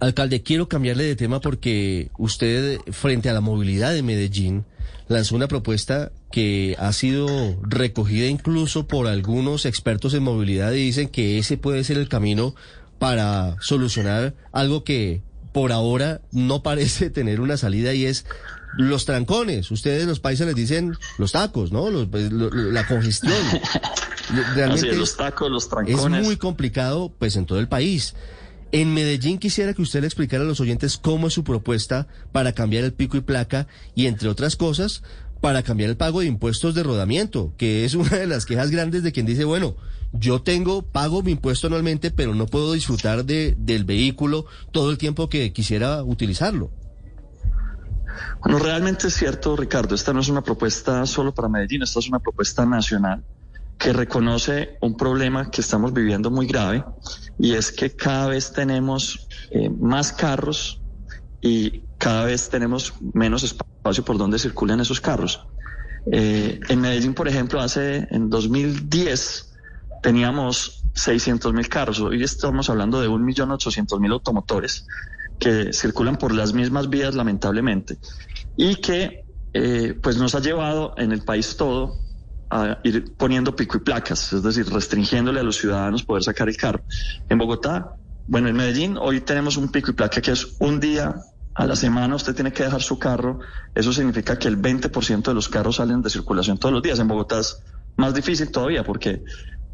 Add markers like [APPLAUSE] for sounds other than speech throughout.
Alcalde, quiero cambiarle de tema porque usted, frente a la movilidad de Medellín, lanzó una propuesta que ha sido recogida incluso por algunos expertos en movilidad y dicen que ese puede ser el camino para solucionar algo que por ahora no parece [LAUGHS] tener una salida y es los trancones. Ustedes los países les dicen los tacos, ¿no? Los, pues, lo- lo- la congestión. [LAUGHS] Así es, los tacos, los es trancones. muy complicado pues en todo el país. En Medellín quisiera que usted le explicara a los oyentes cómo es su propuesta para cambiar el pico y placa y entre otras cosas para cambiar el pago de impuestos de rodamiento, que es [LAUGHS] una de las quejas grandes de quien dice, bueno, yo tengo, pago mi impuesto anualmente, pero no puedo disfrutar de, del vehículo todo el tiempo que quisiera utilizarlo. Bueno, realmente es cierto, Ricardo, esta no es una propuesta solo para Medellín, esta es una propuesta nacional que reconoce un problema que estamos viviendo muy grave y es que cada vez tenemos eh, más carros y cada vez tenemos menos espacio por donde circulan esos carros. Eh, en Medellín, por ejemplo, hace en 2010 teníamos 600 mil carros, hoy estamos hablando de 1.800.000 automotores que circulan por las mismas vías lamentablemente y que eh, pues nos ha llevado en el país todo a ir poniendo pico y placas, es decir, restringiéndole a los ciudadanos poder sacar el carro. En Bogotá, bueno, en Medellín hoy tenemos un pico y placa que es un día a la semana usted tiene que dejar su carro, eso significa que el 20% de los carros salen de circulación todos los días. En Bogotá es más difícil todavía porque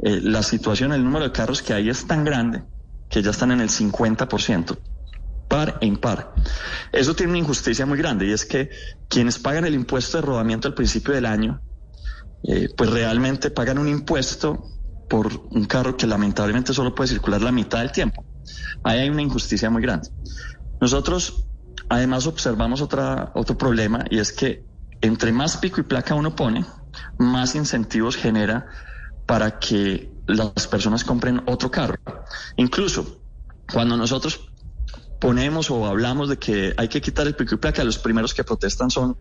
eh, la situación, el número de carros que hay es tan grande que ya están en el 50% par e impar. Eso tiene una injusticia muy grande y es que quienes pagan el impuesto de rodamiento al principio del año, eh, pues realmente pagan un impuesto por un carro que lamentablemente solo puede circular la mitad del tiempo. Ahí hay una injusticia muy grande. Nosotros además observamos otra, otro problema y es que entre más pico y placa uno pone, más incentivos genera para que las personas compren otro carro. Incluso cuando nosotros ponemos o hablamos de que hay que quitar el pico y placa, los primeros que protestan son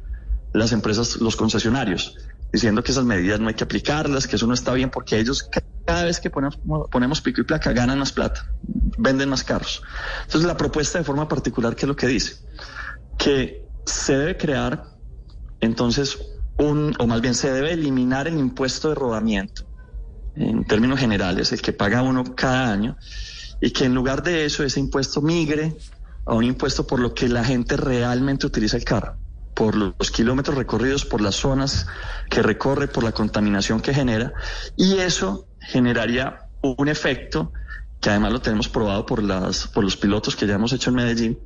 las empresas, los concesionarios, diciendo que esas medidas no hay que aplicarlas, que eso no está bien porque ellos ca- cada vez que ponemos, ponemos pico y placa ganan más plata, venden más carros. Entonces la propuesta de forma particular, ¿qué es lo que dice? Que se debe crear entonces un, o más bien se debe eliminar el impuesto de rodamiento, en términos generales, el que paga uno cada año, y que en lugar de eso ese impuesto migre a un impuesto por lo que la gente realmente utiliza el carro, por los kilómetros recorridos, por las zonas que recorre, por la contaminación que genera, y eso generaría un efecto que además lo tenemos probado por, las, por los pilotos que ya hemos hecho en Medellín,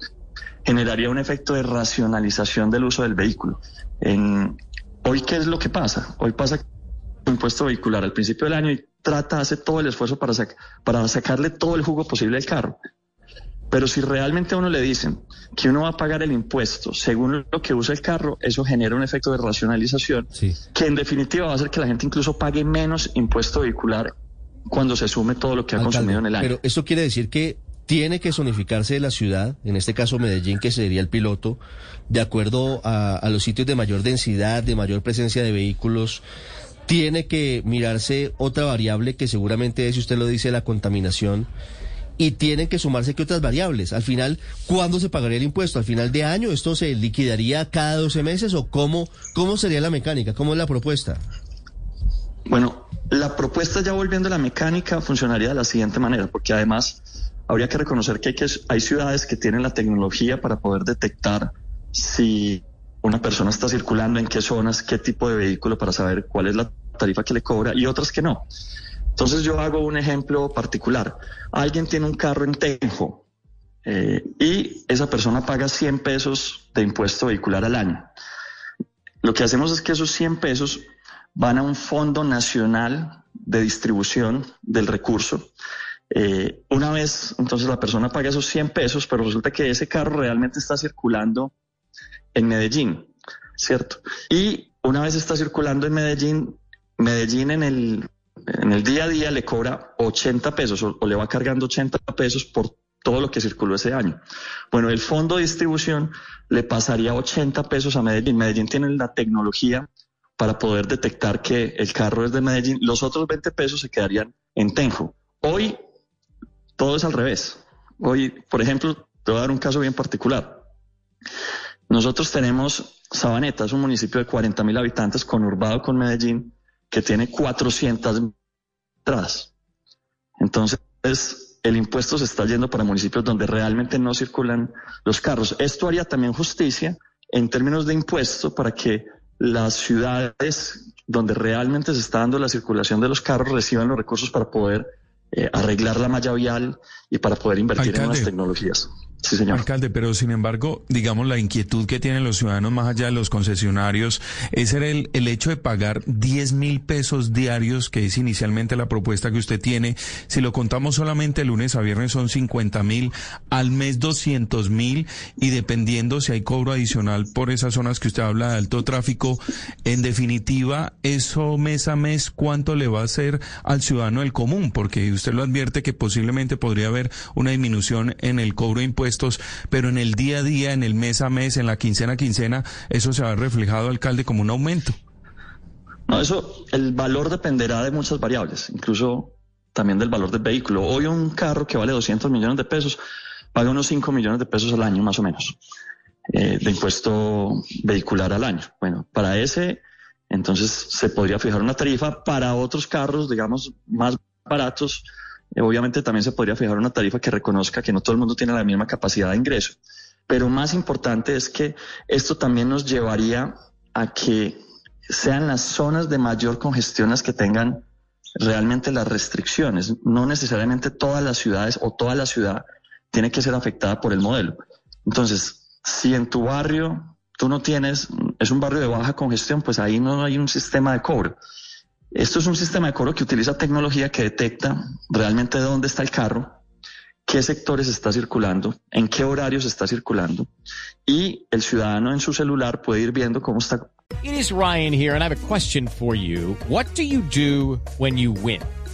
generaría un efecto de racionalización del uso del vehículo. Hoy, ¿qué es lo que pasa? Hoy pasa que un impuesto vehicular al principio del año y trata, hace todo el esfuerzo para, sac- para sacarle todo el jugo posible al carro. Pero si realmente a uno le dicen que uno va a pagar el impuesto según lo que usa el carro, eso genera un efecto de racionalización Sí. que en definitiva va a hacer que la gente incluso pague menos impuesto vehicular cuando se sume todo lo que ha Alcalde, consumido en el año. Pero eso quiere decir que tiene que zonificarse la ciudad, en este caso Medellín, que sería el piloto, de acuerdo a, a los sitios de mayor densidad, de mayor presencia de vehículos. Tiene que mirarse otra variable que seguramente es, si usted lo dice, la contaminación. Y tienen que sumarse que otras variables. Al final, ¿cuándo se pagaría el impuesto? ¿Al final de año esto se liquidaría cada 12 meses o cómo, cómo sería la mecánica? ¿Cómo es la propuesta? Bueno, la propuesta ya volviendo a la mecánica funcionaría de la siguiente manera, porque además habría que reconocer que hay, que hay ciudades que tienen la tecnología para poder detectar si una persona está circulando, en qué zonas, qué tipo de vehículo para saber cuál es la tarifa que le cobra y otras que no. Entonces yo hago un ejemplo particular. Alguien tiene un carro en Tenjo eh, y esa persona paga 100 pesos de impuesto vehicular al año. Lo que hacemos es que esos 100 pesos van a un fondo nacional de distribución del recurso Eh, una vez, entonces la persona paga esos 100 pesos, pero resulta que ese carro realmente está circulando en Medellín, ¿cierto? Y una vez está circulando en Medellín, Medellín en el, en el día a día le cobra 80 pesos o, le va cargando 80 pesos por todo lo que circuló ese año. Bueno, el fondo de distribución le pasaría 80 pesos a Medellín. Medellín tiene la tecnología para poder detectar que el carro es de Medellín. Los otros 20 pesos se quedarían en Tenjo. Hoy todo es al revés. Hoy, por ejemplo, te voy a dar un caso bien particular. Nosotros tenemos Sabaneta, es un municipio de 40 mil habitantes conurbado con Medellín, que tiene 400 entradas. Entonces, el impuesto se está yendo para municipios donde realmente no circulan los carros. Esto haría también justicia en términos de impuesto para que las ciudades donde realmente se está dando la circulación de los carros reciban los recursos para poder eh, arreglar la malla vial y para poder invertir en las tecnologías. Sí, señor. Alcalde, pero sin embargo, digamos, la inquietud que tienen los ciudadanos más allá de los concesionarios es el, el hecho de pagar 10 mil pesos diarios, que es inicialmente la propuesta que usted tiene. Si lo contamos solamente lunes a viernes son 50 mil, al mes 200 mil y dependiendo si hay cobro adicional por esas zonas que usted habla de alto tráfico, en definitiva, eso mes a mes, ¿cuánto le va a hacer al ciudadano del común? Porque usted lo advierte que posiblemente podría haber una disminución en el cobro de impuestos pero en el día a día, en el mes a mes, en la quincena a quincena, eso se ha reflejado, alcalde, como un aumento. No, eso, el valor dependerá de muchas variables, incluso también del valor del vehículo. Hoy un carro que vale 200 millones de pesos paga unos 5 millones de pesos al año, más o menos, eh, de impuesto vehicular al año. Bueno, para ese, entonces se podría fijar una tarifa. Para otros carros, digamos, más baratos, eh, obviamente también se podría fijar una tarifa que reconozca que no todo el mundo tiene la misma capacidad de ingreso. Pero más importante es que esto también nos llevaría a que sean las zonas de mayor congestión las que tengan realmente las restricciones. No necesariamente todas las ciudades o toda la ciudad tiene que ser afectada por el modelo. Entonces, si en tu barrio tú no tienes, es un barrio de baja congestión, pues ahí no hay un sistema de cobro. Esto es un sistema de cobro que utiliza tecnología que detecta realmente dónde está el carro, qué sectores está circulando, en qué horarios está circulando y el ciudadano en su celular puede ir viendo cómo está. It is Ryan here and I have a question for you. What do you do when you win?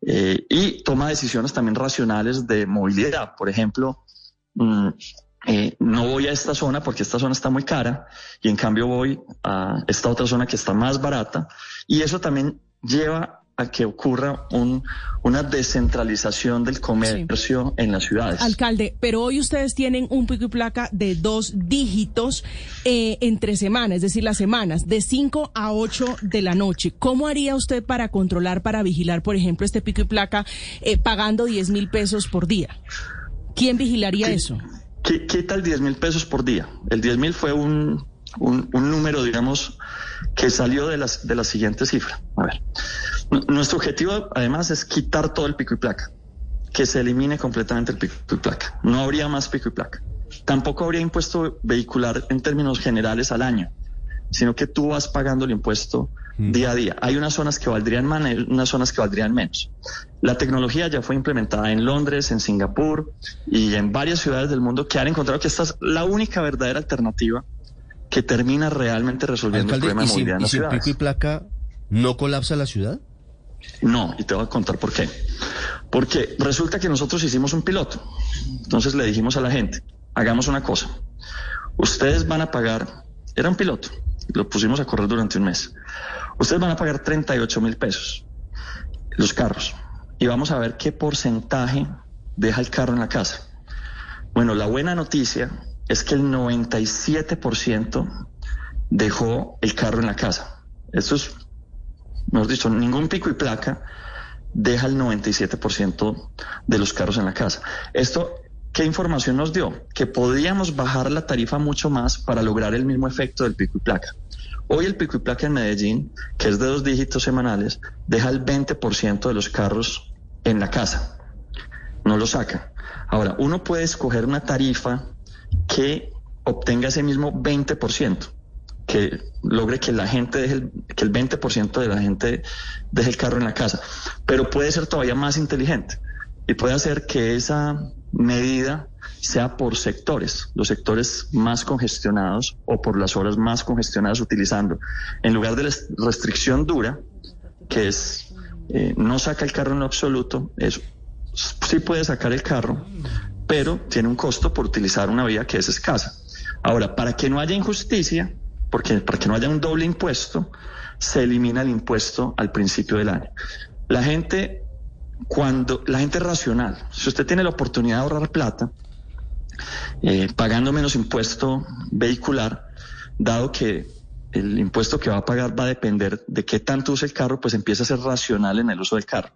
Eh, y toma decisiones también racionales de movilidad. Por ejemplo, mm, eh, no voy a esta zona porque esta zona está muy cara y en cambio voy a esta otra zona que está más barata y eso también lleva a que ocurra un, una descentralización del comercio en las ciudades. Alcalde, pero hoy ustedes tienen un pico y placa de dos dígitos eh, entre semanas, es decir, las semanas, de 5 a 8 de la noche. ¿Cómo haría usted para controlar, para vigilar, por ejemplo, este pico y placa eh, pagando 10 mil pesos por día? ¿Quién vigilaría eso? ¿qué, ¿Qué tal 10 mil pesos por día? El 10 mil fue un, un, un número, digamos, que salió de, las, de la siguiente cifra. A ver, nuestro objetivo además es quitar todo el pico y placa, que se elimine completamente el pico y placa. No habría más pico y placa. Tampoco habría impuesto vehicular en términos generales al año, sino que tú vas pagando el impuesto mm. día a día. Hay unas zonas que valdrían más, unas zonas que valdrían menos. La tecnología ya fue implementada en Londres, en Singapur y en varias ciudades del mundo que han encontrado que esta es la única verdadera alternativa que termina realmente resolviendo el problema de movilidad en las ¿y pico y placa no colapsa la ciudad? No, y te voy a contar por qué. Porque resulta que nosotros hicimos un piloto. Entonces le dijimos a la gente, hagamos una cosa. Ustedes van a pagar, era un piloto, lo pusimos a correr durante un mes. Ustedes van a pagar 38 mil pesos, los carros, y vamos a ver qué porcentaje deja el carro en la casa. Bueno, la buena noticia es que el 97% dejó el carro en la casa. Esto es, hemos dicho, ningún pico y placa deja el 97% de los carros en la casa. Esto ¿qué información nos dio? Que podíamos bajar la tarifa mucho más para lograr el mismo efecto del pico y placa. Hoy el pico y placa en Medellín, que es de dos dígitos semanales, deja el 20% de los carros en la casa. No lo saca. Ahora, uno puede escoger una tarifa que obtenga ese mismo 20%, que logre que la gente deje el, que el 20% de la gente deje el carro en la casa. Pero puede ser todavía más inteligente y puede hacer que esa medida sea por sectores, los sectores más congestionados o por las horas más congestionadas utilizando. En lugar de la restricción dura, que es eh, no saca el carro en lo absoluto, es, sí puede sacar el carro, pero tiene un costo por utilizar una vía que es escasa. Ahora, para que no haya injusticia, porque para que no haya un doble impuesto, se elimina el impuesto al principio del año. La gente, cuando la gente racional, si usted tiene la oportunidad de ahorrar plata, eh, pagando menos impuesto vehicular, dado que el impuesto que va a pagar va a depender de qué tanto usa el carro, pues empieza a ser racional en el uso del carro,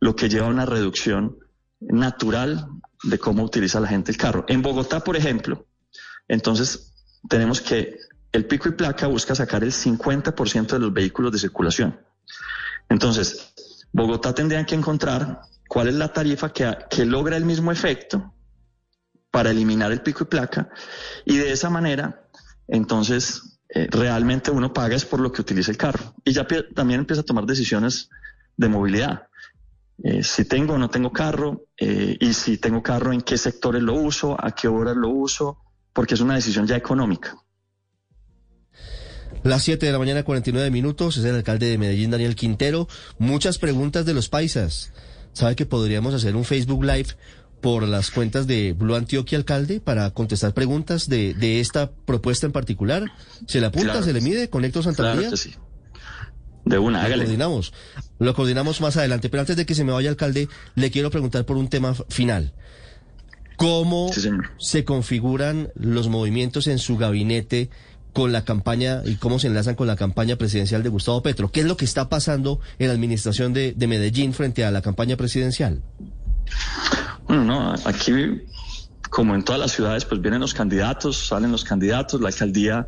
lo que lleva a una reducción natural de cómo utiliza la gente el carro. En Bogotá, por ejemplo, entonces tenemos que el pico y placa busca sacar el 50% de los vehículos de circulación. Entonces, Bogotá tendría que encontrar cuál es la tarifa que, que logra el mismo efecto para eliminar el pico y placa y de esa manera, entonces, eh, realmente uno paga es por lo que utiliza el carro y ya también empieza a tomar decisiones de movilidad. Eh, si tengo o no tengo carro eh, y si tengo carro, en qué sectores lo uso, a qué horas lo uso, porque es una decisión ya económica. Las 7 de la mañana, 49 minutos, es el alcalde de Medellín, Daniel Quintero. Muchas preguntas de los paisas. ¿Sabe que podríamos hacer un Facebook Live por las cuentas de Blue Antioquia Alcalde para contestar preguntas de, de esta propuesta en particular. ¿Se le apunta, se le mide con Héctor Santamaría? Claro sí. De una, hágale. Lo coordinamos. Lo coordinamos más adelante. Pero antes de que se me vaya, alcalde, le quiero preguntar por un tema final. ¿Cómo se configuran los movimientos en su gabinete con la campaña y cómo se enlazan con la campaña presidencial de Gustavo Petro? ¿Qué es lo que está pasando en la administración de, de Medellín frente a la campaña presidencial? Bueno, no, aquí, como en todas las ciudades, pues vienen los candidatos, salen los candidatos, la alcaldía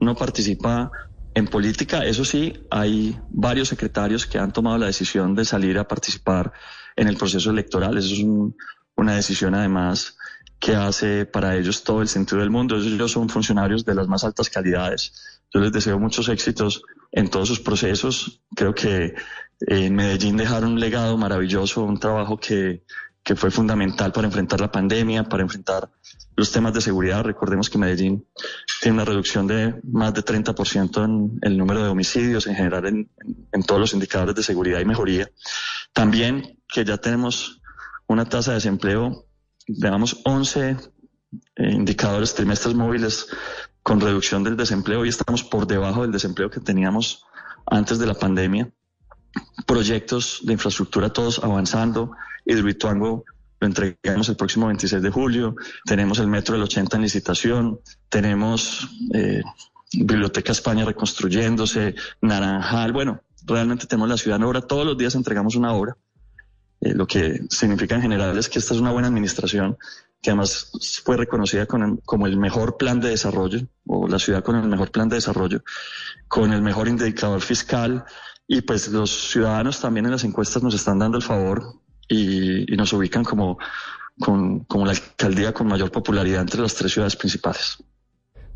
no participa en política. Eso sí, hay varios secretarios que han tomado la decisión de salir a participar en el proceso electoral. Eso es una decisión además que hace para ellos todo el sentido del mundo. Ellos son funcionarios de las más altas calidades. Yo les deseo muchos éxitos en todos sus procesos. Creo que en Medellín dejaron un legado maravilloso, un trabajo que que fue fundamental para enfrentar la pandemia, para enfrentar los temas de seguridad. Recordemos que Medellín tiene una reducción de más de 30% en el número de homicidios en general en, en, todos los indicadores de seguridad y mejoría. También que ya tenemos una tasa de desempleo, digamos, 11 eh, indicadores trimestres móviles con reducción del desempleo y estamos por debajo del desempleo que teníamos antes de la pandemia. Proyectos de infraestructura todos avanzando Hidroituango lo entregamos el próximo 26 de julio, tenemos el metro del 80 en licitación, tenemos eh, Biblioteca España reconstruyéndose, Naranjal, bueno, realmente tenemos la ciudad en obra, todos los días entregamos una obra, eh, lo que significa en general es que esta es una buena administración que además fue reconocida con como el mejor plan de desarrollo, o la ciudad con el mejor plan de desarrollo, con el mejor indicador fiscal, y pues los ciudadanos también en las encuestas nos están dando el favor y, nos ubican como, como la alcaldía con mayor popularidad entre las tres ciudades principales.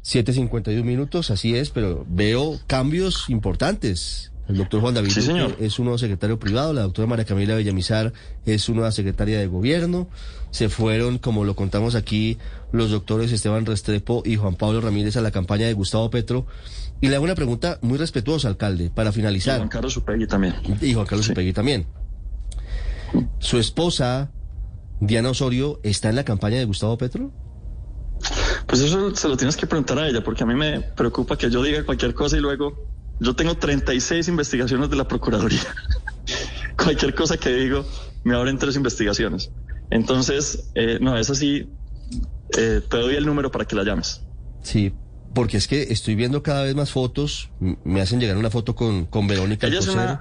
7.51 minutos, así es, pero veo cambios importantes. El doctor Juan David es un nuevo secretario privado, la doctora María Camila Villamizar es una nueva secretaria de gobierno. Se fueron, como lo contamos aquí, los doctores Esteban Restrepo y Juan Pablo Ramírez a la campaña de Gustavo Petro. Y le hago una pregunta muy respetuosa, alcalde, para finalizar. Y Juan Carlos Upegui también. Y Juan Carlos Upegui también. ¿Su esposa, Diana Osorio, está en la campaña de Gustavo Petro? Pues eso se lo tienes que preguntar a ella, porque a mí me preocupa que yo diga cualquier cosa y luego yo tengo 36 investigaciones de la Procuraduría. [LAUGHS] cualquier cosa que digo, me abren tres investigaciones. Entonces, eh, no, es así. Eh, te doy el número para que la llames. Sí, porque es que estoy viendo cada vez más fotos. Me hacen llegar una foto con, con Verónica. Ella es una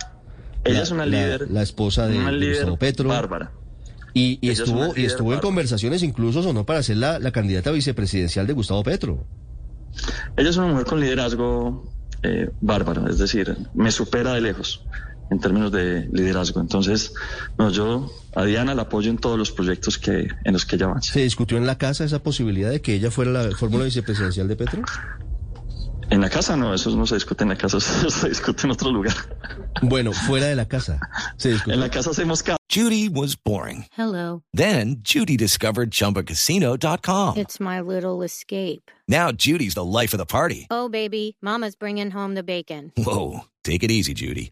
ella es una líder. La esposa de una líder Petro. Bárbara. Y, estuvo, y estuvo en conversaciones incluso sonó para ser la, la candidata vicepresidencial de Gustavo Petro. Ella es una mujer con liderazgo eh, bárbaro, es decir, me supera de lejos en términos de liderazgo. Entonces, no, yo a Diana la apoyo en todos los proyectos que en los que ella avance. ¿Se discutió en la casa esa posibilidad de que ella fuera la fórmula vicepresidencial de Petro? En la casa no, eso no se discute en la casa, [LAUGHS] eso se discute en otro lugar. Bueno, fuera de la casa. Se discutió. En la casa hacemos caso. Judy was boring. Hello. Then Judy discovered ChumbaCasino.com. It's my little escape. Now Judy's the life of the party. Oh, baby, Mama's bringing home the bacon. Whoa, take it easy, Judy.